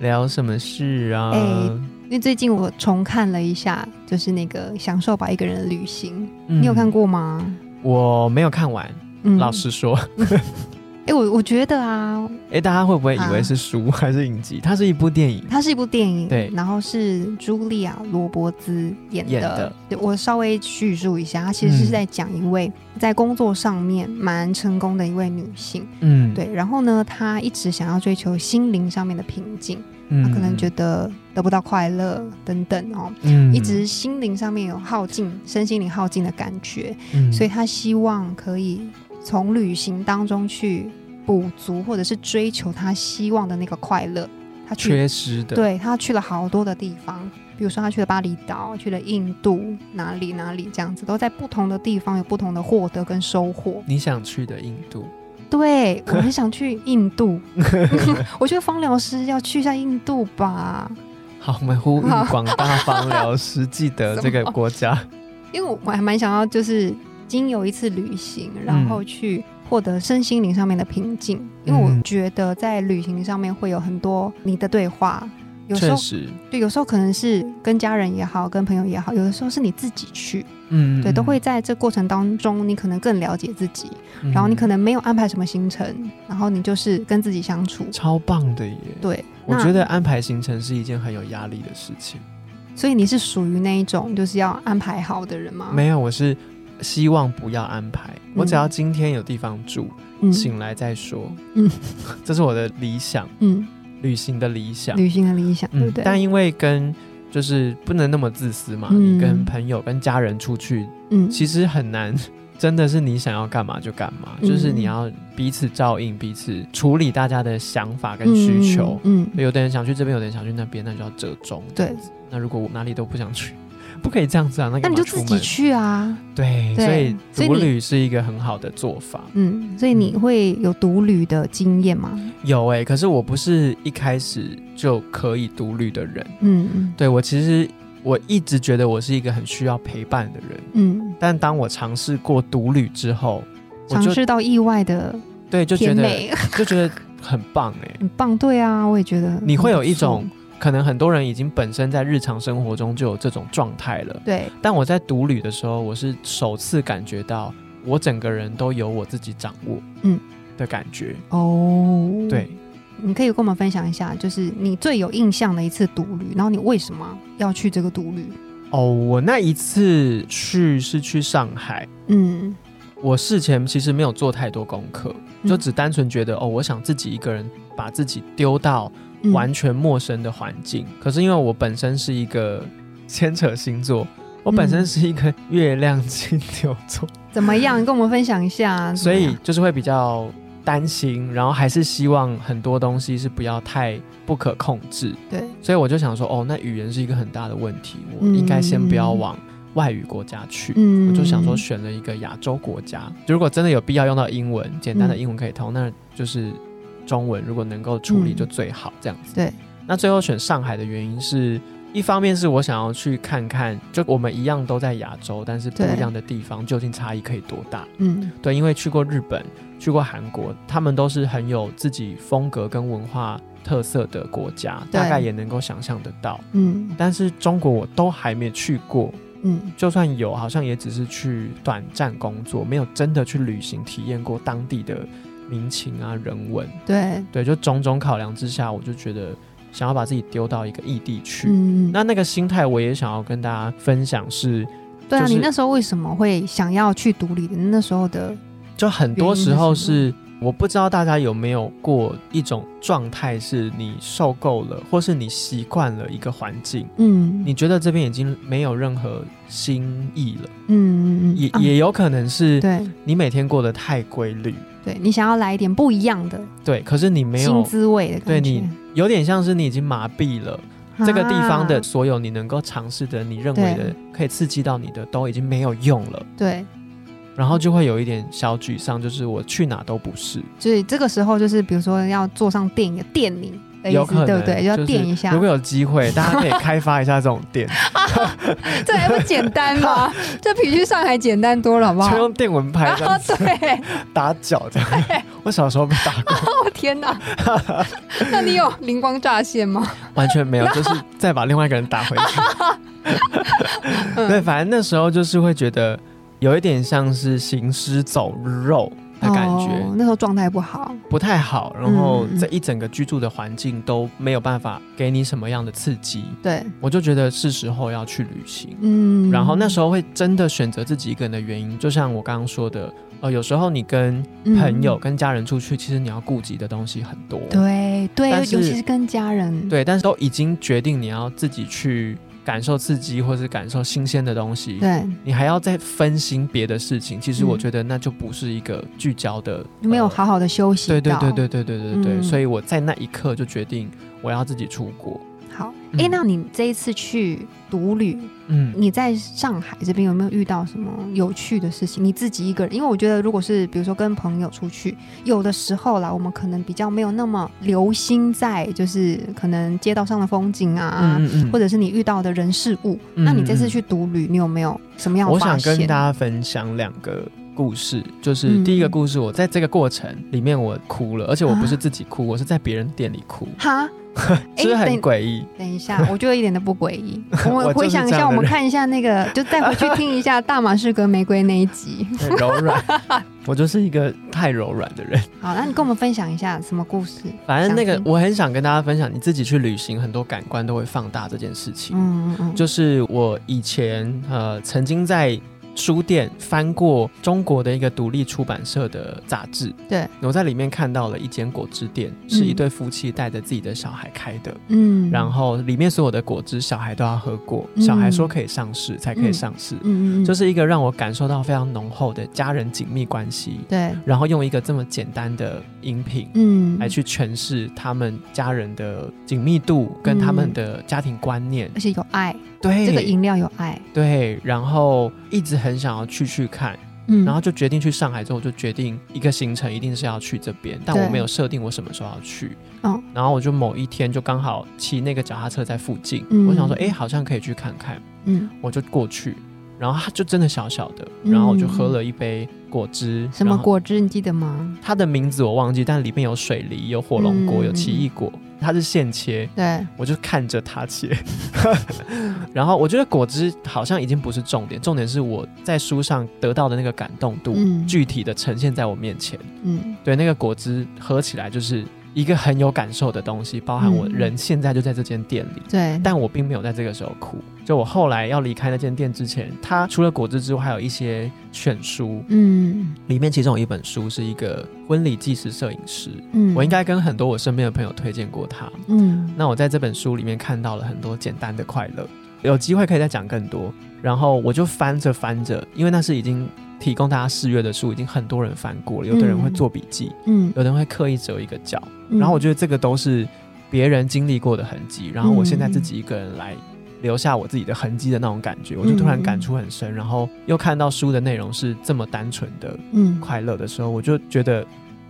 聊什么事啊？哎，因为最近我重看了一下，就是那个《享受吧一个人的旅行》，你有看过吗？我没有看完，老实说。哎，我我觉得啊，哎，大家会不会以为是书 还是影集？它是一部电影，它是一部电影，对，然后是茱莉亚·罗伯兹演的。对，我稍微叙述一下，它其实是在讲一位在工作上面蛮成功的一位女性，嗯，对，然后呢，她一直想要追求心灵上面的平静，她可能觉得得不到快乐等等哦，嗯，一直心灵上面有耗尽，身心灵耗尽的感觉，嗯，所以他希望可以。从旅行当中去补足，或者是追求他希望的那个快乐，他缺失的。对他去了好多的地方，比如说他去了巴厘岛，去了印度，哪里哪里这样子，都在不同的地方有不同的获得跟收获。你想去的印度？对，我很 想去印度。我觉得芳疗师要去一下印度吧。好，我们呼吁广大芳疗师记得这个国家，因为我还蛮想要，就是。经有一次旅行，然后去获得身心灵上面的平静，因为我觉得在旅行上面会有很多你的对话，有时候对，有时候可能是跟家人也好，跟朋友也好，有的时候是你自己去，嗯，对，都会在这过程当中，你可能更了解自己，然后你可能没有安排什么行程，然后你就是跟自己相处，超棒的耶！对，我觉得安排行程是一件很有压力的事情，所以你是属于那一种就是要安排好的人吗？没有，我是。希望不要安排，我只要今天有地方住，醒来再说。嗯，这是我的理想。嗯，旅行的理想，旅行的理想，对不对？但因为跟就是不能那么自私嘛，你跟朋友、跟家人出去，嗯，其实很难，真的是你想要干嘛就干嘛，就是你要彼此照应、彼此处理大家的想法跟需求。嗯，有的人想去这边，有的人想去那边，那就要折中。对，那如果我哪里都不想去。不可以这样子啊！那你就自己去啊。对，所以独旅是一个很好的做法。嗯，所以你会有独旅的经验吗？有哎，可是我不是一开始就可以独旅的人。嗯嗯，对我其实我一直觉得我是一个很需要陪伴的人。嗯，但当我尝试过独旅之后，尝试到意外的对，就觉得就觉得很棒哎，很棒。对啊，我也觉得你会有一种。可能很多人已经本身在日常生活中就有这种状态了，对。但我在独旅的时候，我是首次感觉到我整个人都由我自己掌握，嗯的感觉。哦，对。你可以跟我们分享一下，就是你最有印象的一次独旅，然后你为什么要去这个独旅？哦，我那一次去是去上海，嗯，我事前其实没有做太多功课，就只单纯觉得哦，我想自己一个人把自己丢到。完全陌生的环境，可是因为我本身是一个牵扯星座，我本身是一个月亮金牛座，怎么样？跟我们分享一下。所以就是会比较担心，然后还是希望很多东西是不要太不可控制。对，所以我就想说，哦，那语言是一个很大的问题，我应该先不要往外语国家去。嗯，我就想说选了一个亚洲国家，如果真的有必要用到英文，简单的英文可以通，那就是。中文如果能够处理就最好，这样子。对，那最后选上海的原因是一方面是我想要去看看，就我们一样都在亚洲，但是不一样的地方究竟差异可以多大？嗯，对，因为去过日本，去过韩国，他们都是很有自己风格跟文化特色的国家，大概也能够想象得到。嗯，但是中国我都还没去过，嗯，就算有，好像也只是去短暂工作，没有真的去旅行体验过当地的。民情啊，人文，对对，就种种考量之下，我就觉得想要把自己丢到一个异地去。嗯，那那个心态，我也想要跟大家分享。是，对啊，你那时候为什么会想要去独立的？那时候的，就很多时候是。我不知道大家有没有过一种状态，是你受够了，或是你习惯了一个环境，嗯，你觉得这边已经没有任何新意了，嗯嗯嗯，也也有可能是，对，你每天过得太规律，对你想要来一点不一样的，对，可是你没有新滋味的感觉，对你有点像是你已经麻痹了，这个地方的所有你能够尝试的，你认为的可以刺激到你的，都已经没有用了。对，然后就会有一点小沮丧，就是我去哪都不是。所以这个时候，就是比如说要坐上电影的电铃。有可能对不对？要垫一下。如果有机会，大家可以开发一下这种垫。这还不简单吗？这比去上海简单多了，好不好？就用电蚊拍这样子，对，打脚这样。我小时候被打过。我天哪！那你有灵光乍现吗？完全没有，就是再把另外一个人打回去。对，反正那时候就是会觉得有一点像是行尸走肉。的感觉，那时候状态不好，不太好，然后这一整个居住的环境都没有办法给你什么样的刺激。对，我就觉得是时候要去旅行。嗯，然后那时候会真的选择自己一个人的原因，就像我刚刚说的，呃，有时候你跟朋友、跟家人出去，其实你要顾及的东西很多。对对，尤其是跟家人。对，但是都已经决定你要自己去。感受刺激，或是感受新鲜的东西，对你还要再分心别的事情，其实我觉得那就不是一个聚焦的，没有好好的休息。对对对对对对对对，所以我在那一刻就决定我要自己出国。好，哎，那你这一次去独旅，嗯，你在上海这边有没有遇到什么有趣的事情？你自己一个人，因为我觉得，如果是比如说跟朋友出去，有的时候啦，我们可能比较没有那么留心在，就是可能街道上的风景啊，或者是你遇到的人事物。那你这次去独旅，你有没有什么样？我想跟大家分享两个故事，就是第一个故事，我在这个过程里面我哭了，而且我不是自己哭，我是在别人店里哭。哈。是不是很诡异？等一下，我觉得一点都不诡异。我们回想一下，我们看一下那个，就再回去听一下《大马士革玫瑰》那一集。柔软，我就是一个太柔软的人。好，那你跟我们分享一下什么故事？反正那个，我很想跟大家分享，你自己去旅行，很多感官都会放大这件事情。嗯嗯嗯，就是我以前呃曾经在。书店翻过中国的一个独立出版社的杂志，对，我在里面看到了一间果汁店，是一对夫妻带着自己的小孩开的，嗯，然后里面所有的果汁小孩都要喝过，小孩说可以上市才可以上市，嗯。嗯，就是一个让我感受到非常浓厚的家人紧密关系，对，然后用一个这么简单的饮品，嗯，来去诠释他们家人的紧密度跟他们的家庭观念，而且有爱。对，这个饮料有爱。对，然后一直很想要去去看，嗯，然后就决定去上海之后，就决定一个行程一定是要去这边，但我没有设定我什么时候要去。嗯，然后我就某一天就刚好骑那个脚踏车在附近，我想说，哎，好像可以去看看，嗯，我就过去。然后它就真的小小的，然后我就喝了一杯果汁。什么果汁？你记得吗？它的名字我忘记，但里面有水梨、有火龙果、有奇异果。它是现切，对，我就看着它切。然后我觉得果汁好像已经不是重点，重点是我在书上得到的那个感动度，具体的呈现在我面前。嗯，对，那个果汁喝起来就是。一个很有感受的东西，包含我人现在就在这间店里，对，但我并没有在这个时候哭。就我后来要离开那间店之前，它除了果汁之外，还有一些选书，嗯，里面其中有一本书是一个婚礼纪实摄影师，嗯，我应该跟很多我身边的朋友推荐过他，嗯，那我在这本书里面看到了很多简单的快乐，有机会可以再讲更多。然后我就翻着翻着，因为那是已经。提供大家试阅的书已经很多人翻过了，有的人会做笔记，嗯，有的人会刻意折一个角，然后我觉得这个都是别人经历过的痕迹，然后我现在自己一个人来留下我自己的痕迹的那种感觉，我就突然感触很深，然后又看到书的内容是这么单纯的，嗯，快乐的时候，我就觉得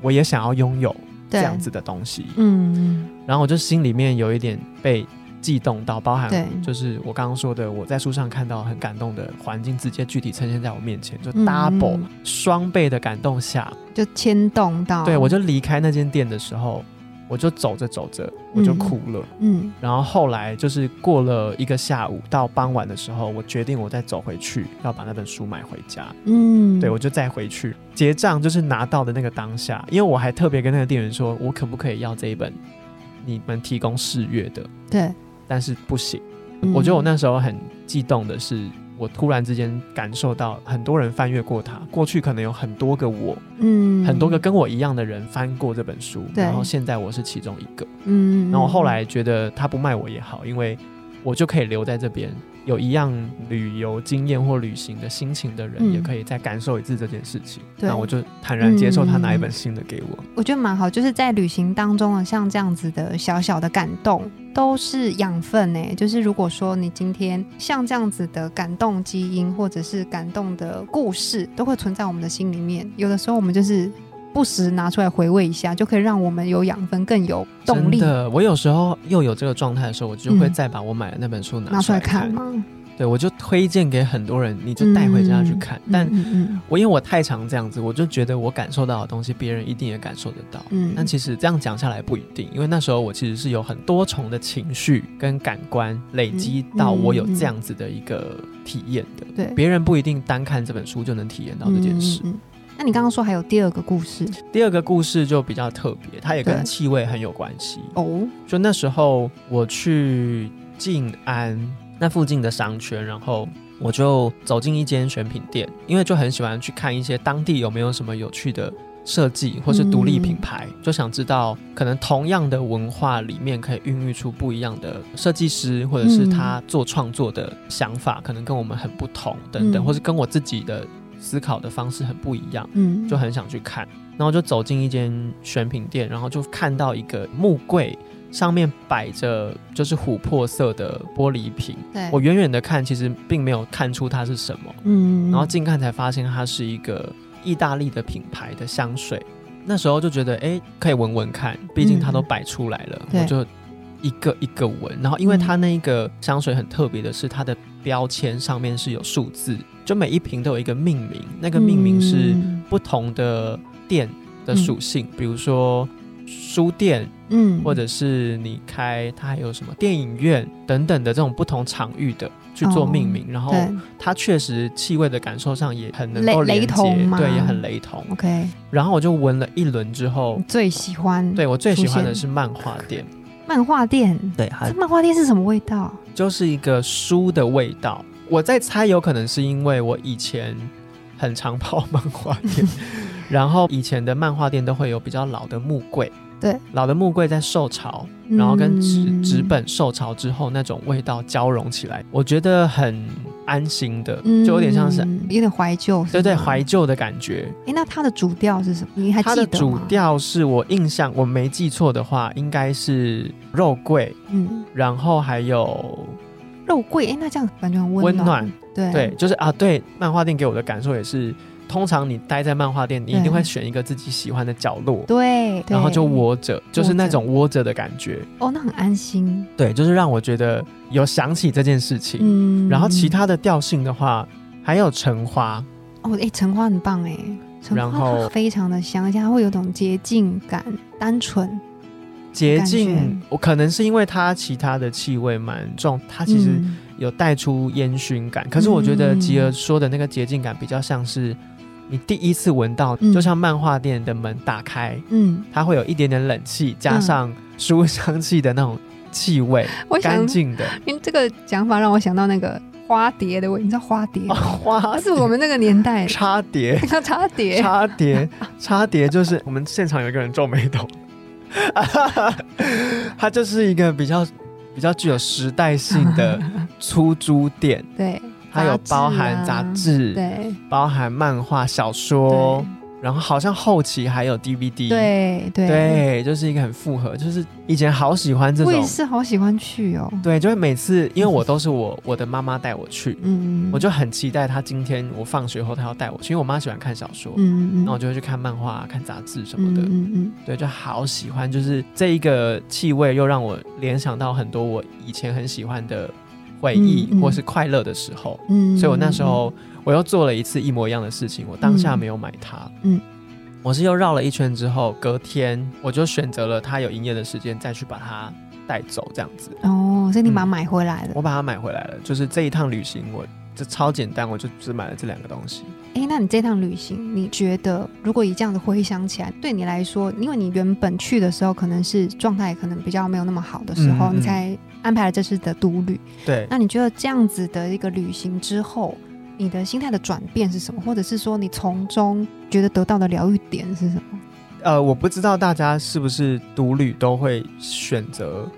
我也想要拥有这样子的东西，嗯，然后我就心里面有一点被。悸动到包含，就是我刚刚说的，我在书上看到很感动的环境，直接具体呈现在我面前，就 double 双倍的感动下，就牵动到。对我就离开那间店的时候，我就走着走着，我就哭了。嗯，然后后来就是过了一个下午，到傍晚的时候，我决定我再走回去，要把那本书买回家。嗯，对我就再回去结账，就是拿到的那个当下，因为我还特别跟那个店员说，我可不可以要这一本你们提供试阅的？对。但是不行，我觉得我那时候很激动的是，我突然之间感受到很多人翻阅过它，过去可能有很多个我，嗯，很多个跟我一样的人翻过这本书，然后现在我是其中一个，嗯，然后后来觉得他不卖我也好，因为我就可以留在这边有一样旅游经验或旅行的心情的人，也可以再感受一次这件事情。那我就坦然接受他拿一本新的给我。我觉得蛮好，就是在旅行当中啊像这样子的小小的感动，都是养分呢。就是如果说你今天像这样子的感动基因，或者是感动的故事，都会存在我们的心里面。有的时候我们就是。不时拿出来回味一下，就可以让我们有养分，更有动力。真的，我有时候又有这个状态的时候，我就会再把我买的那本书拿出来看。对，我就推荐给很多人，你就带回家去看。但我因为我太常这样子，我就觉得我感受到的东西，别人一定也感受得到。嗯，但其实这样讲下来不一定，因为那时候我其实是有很多重的情绪跟感官累积到我有这样子的一个体验的。对，别人不一定单看这本书就能体验到这件事。那你刚刚说还有第二个故事，第二个故事就比较特别，它也跟气味很有关系。哦。就那时候我去静安那附近的商圈，然后我就走进一间选品店，因为就很喜欢去看一些当地有没有什么有趣的设计或是独立品牌，就想知道可能同样的文化里面可以孕育出不一样的设计师，或者是他做创作的想法可能跟我们很不同等等，或是跟我自己的。思考的方式很不一样，嗯，就很想去看，然后就走进一间选品店，然后就看到一个木柜，上面摆着就是琥珀色的玻璃瓶。对，我远远的看，其实并没有看出它是什么，嗯，然后近看才发现它是一个意大利的品牌的香水。那时候就觉得，哎，可以闻闻看，毕竟它都摆出来了，我就一个一个闻。然后，因为它那个香水很特别的是，它的标签上面是有数字。就每一瓶都有一个命名，那个命名是不同的店的属性，比如说书店，嗯，或者是你开它还有什么电影院等等的这种不同场域的去做命名，然后它确实气味的感受上也很能够雷同，对，也很雷同。OK，然后我就闻了一轮之后，最喜欢，对我最喜欢的是漫画店，漫画店，对，漫画店是什么味道？就是一个书的味道。我在猜，有可能是因为我以前很常跑漫画店，然后以前的漫画店都会有比较老的木柜，对，老的木柜在受潮，然后跟纸纸本受潮之后那种味道交融起来，我觉得很安心的，就有点像是有点怀旧，对对，怀旧的感觉。哎，那它的主调是什么？你还记得它的主调是我印象我没记错的话，应该是肉桂，嗯，然后还有。肉桂，哎，那这样感觉很温暖。对对，就是啊，对，漫画店给我的感受也是，通常你待在漫画店，你一定会选一个自己喜欢的角落，对，然后就窝着，就是那种窝着的感觉。哦，那很安心。对，就是让我觉得有想起这件事情。嗯，然后其他的调性的话，还有橙花。哦，哎，橙花很棒哎，橙花非常的香，而且它会有种洁净感，单纯。洁净，我可能是因为它其他的气味蛮重，它其实有带出烟熏感。可是我觉得吉儿说的那个洁净感比较像是你第一次闻到，就像漫画店的门打开，嗯，它会有一点点冷气，加上书香气的那种气味，干净的。因为这个讲法让我想到那个花蝶的味，你知道花蝶？花是我们那个年代 插蝶，插蝶，插蝶，插蝶，就是我们现场有一个人皱眉头。它就是一个比较比较具有时代性的 出租店，对，它有包含杂志，对，包含漫画小说。然后好像后期还有 DVD，对对。对，就是一个很复合，就是以前好喜欢这种，我也是好喜欢去哦。对，就会每次，因为我都是我 我的妈妈带我去，嗯，我就很期待她今天我放学后她要带我去，因为我妈喜欢看小说，嗯嗯，那我就会去看漫画、看杂志什么的，嗯嗯，对，就好喜欢，就是这一个气味又让我联想到很多我以前很喜欢的回忆或是快乐的时候，嗯，所以我那时候。我又做了一次一模一样的事情，我当下没有买它，嗯，我是又绕了一圈之后，隔天我就选择了它有营业的时间再去把它带走，这样子。哦，所以你把它买回来了？我把它买回来了，就是这一趟旅行，我这超简单，我就只买了这两个东西。哎，那你这趟旅行，你觉得如果以这样子回想起来，对你来说，因为你原本去的时候可能是状态可能比较没有那么好的时候，你才安排了这次的独旅。对，那你觉得这样子的一个旅行之后？你的心态的转变是什么？或者是说你从中觉得得到的疗愈点是什么？呃，我不知道大家是不是独旅都会选择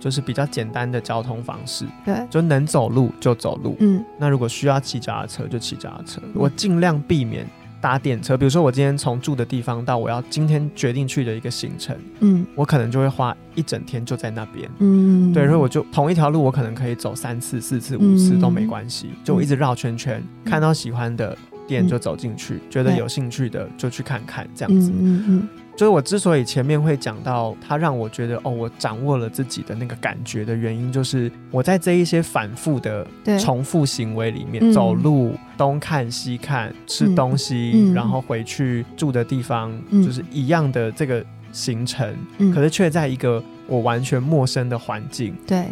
就是比较简单的交通方式，对，就能走路就走路。嗯，那如果需要骑脚踏车就骑脚踏车，我尽量避免搭电车。比如说我今天从住的地方到我要今天决定去的一个行程，嗯，我可能就会花一整天就在那边。嗯，对，所以我就同一条路我可能可以走三次、四次、五次都没关系，就我一直绕圈圈，看到喜欢的店就走进去，觉得有兴趣的就去看看，这样子。嗯嗯。所以，我之所以前面会讲到他让我觉得哦，我掌握了自己的那个感觉的原因，就是我在这一些反复的重复行为里面，走路东看西看，吃东西，然后回去住的地方，就是一样的这个行程，可是却在一个我完全陌生的环境。对，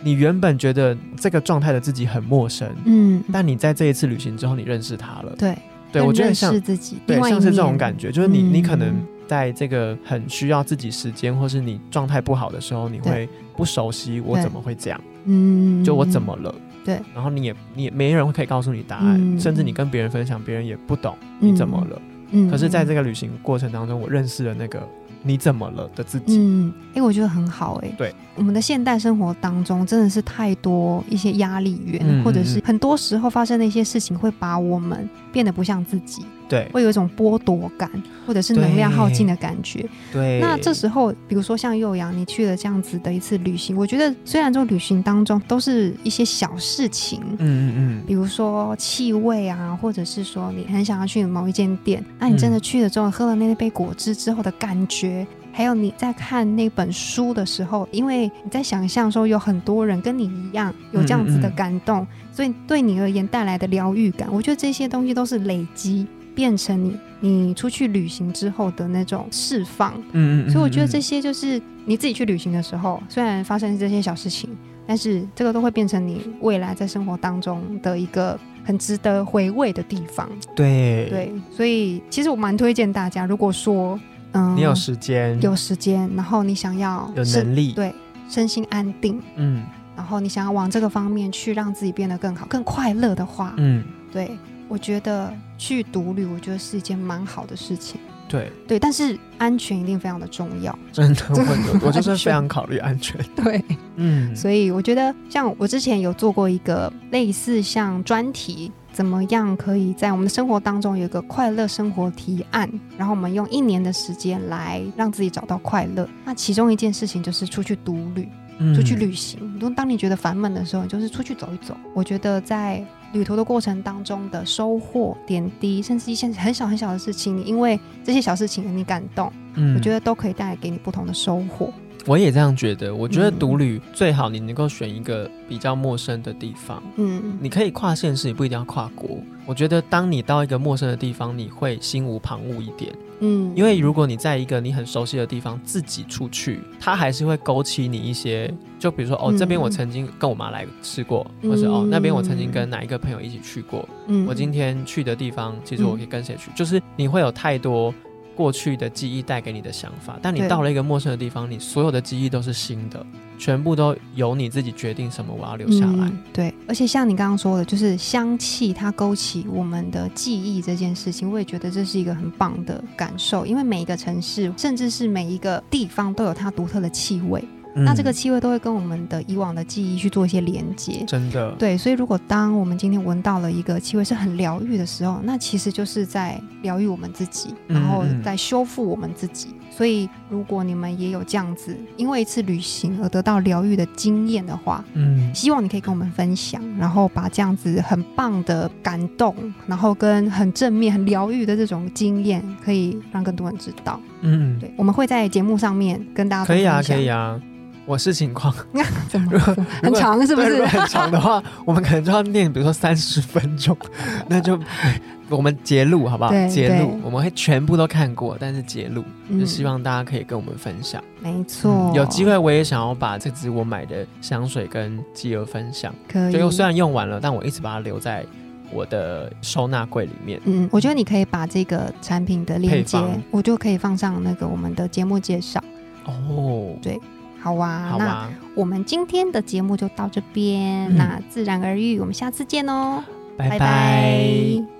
你原本觉得这个状态的自己很陌生，嗯，但你在这一次旅行之后，你认识他了。对，对我觉得像自己，对，像是这种感觉，就是你，你可能。在这个很需要自己时间，或是你状态不好的时候，你会不熟悉我怎么会这样？嗯，就我怎么了？对，然后你也你也没人会可以告诉你答案，甚至你跟别人分享，别人也不懂你怎么了。嗯，可是在这个旅行过程当中，我认识了那个。你怎么了的自己？嗯，哎，我觉得很好，哎，对，我们的现代生活当中真的是太多一些压力源，或者是很多时候发生的一些事情，会把我们变得不像自己，对，会有一种剥夺感，或者是能量耗尽的感觉。对，那这时候，比如说像幼阳，你去了这样子的一次旅行，我觉得虽然这种旅行当中都是一些小事情，嗯嗯嗯，比如说气味啊，或者是说你很想要去某一间店，那你真的去了之后，喝了那杯果汁之后的感觉。还有你在看那本书的时候，因为你在想象说有很多人跟你一样有这样子的感动，所以对你而言带来的疗愈感，我觉得这些东西都是累积变成你你出去旅行之后的那种释放。嗯嗯。所以我觉得这些就是你自己去旅行的时候，虽然发生这些小事情，但是这个都会变成你未来在生活当中的一个很值得回味的地方。对对，所以其实我蛮推荐大家，如果说。嗯，你有时间，有时间，然后你想要有能力，对，身心安定，嗯，然后你想要往这个方面去让自己变得更好、更快乐的话，嗯，对，我觉得去独旅，我觉得是一件蛮好的事情，对，对，但是安全一定非常的重要，真的，我我就是非常考虑安全，对，嗯，所以我觉得像我之前有做过一个类似像专题。怎么样可以在我们的生活当中有一个快乐生活提案？然后我们用一年的时间来让自己找到快乐。那其中一件事情就是出去独旅，出去旅行。当你觉得烦闷的时候，你就是出去走一走。我觉得在旅途的过程当中的收获点滴，甚至一些很小很小的事情，你因为这些小事情你感动，我觉得都可以带来给你不同的收获。我也这样觉得。我觉得独旅最好你能够选一个比较陌生的地方。嗯，你可以跨县市，也不一定要跨国。我觉得当你到一个陌生的地方，你会心无旁骛一点。嗯，因为如果你在一个你很熟悉的地方自己出去，它还是会勾起你一些，就比如说哦，这边我曾经跟我妈来吃过，或是哦那边我曾经跟哪一个朋友一起去过。嗯，我今天去的地方，其实我可以跟谁去？就是你会有太多。过去的记忆带给你的想法，但你到了一个陌生的地方，你所有的记忆都是新的，全部都由你自己决定什么我要留下来。对，而且像你刚刚说的，就是香气它勾起我们的记忆这件事情，我也觉得这是一个很棒的感受，因为每一个城市，甚至是每一个地方都有它独特的气味。那这个气味都会跟我们的以往的记忆去做一些连接，真的。对，所以如果当我们今天闻到了一个气味是很疗愈的时候，那其实就是在疗愈我们自己，然后在修复我们自己。所以如果你们也有这样子因为一次旅行而得到疗愈的经验的话，嗯，希望你可以跟我们分享，然后把这样子很棒的感动，然后跟很正面、很疗愈的这种经验，可以让更多人知道。嗯，对，我们会在节目上面跟大家可以啊，可以啊。我是情况，怎么很长是不是？很长的话，我们可能就要念，比如说三十分钟，那就我们截录好不好？截录我们会全部都看过，但是截录就希望大家可以跟我们分享。没错，有机会我也想要把这支我买的香水跟基友分享。可以，就虽然用完了，但我一直把它留在我的收纳柜里面。嗯，我觉得你可以把这个产品的链接，我就可以放上那个我们的节目介绍。哦，对。好啊，那我们今天的节目就到这边。那自然而愈，我们下次见哦，拜拜。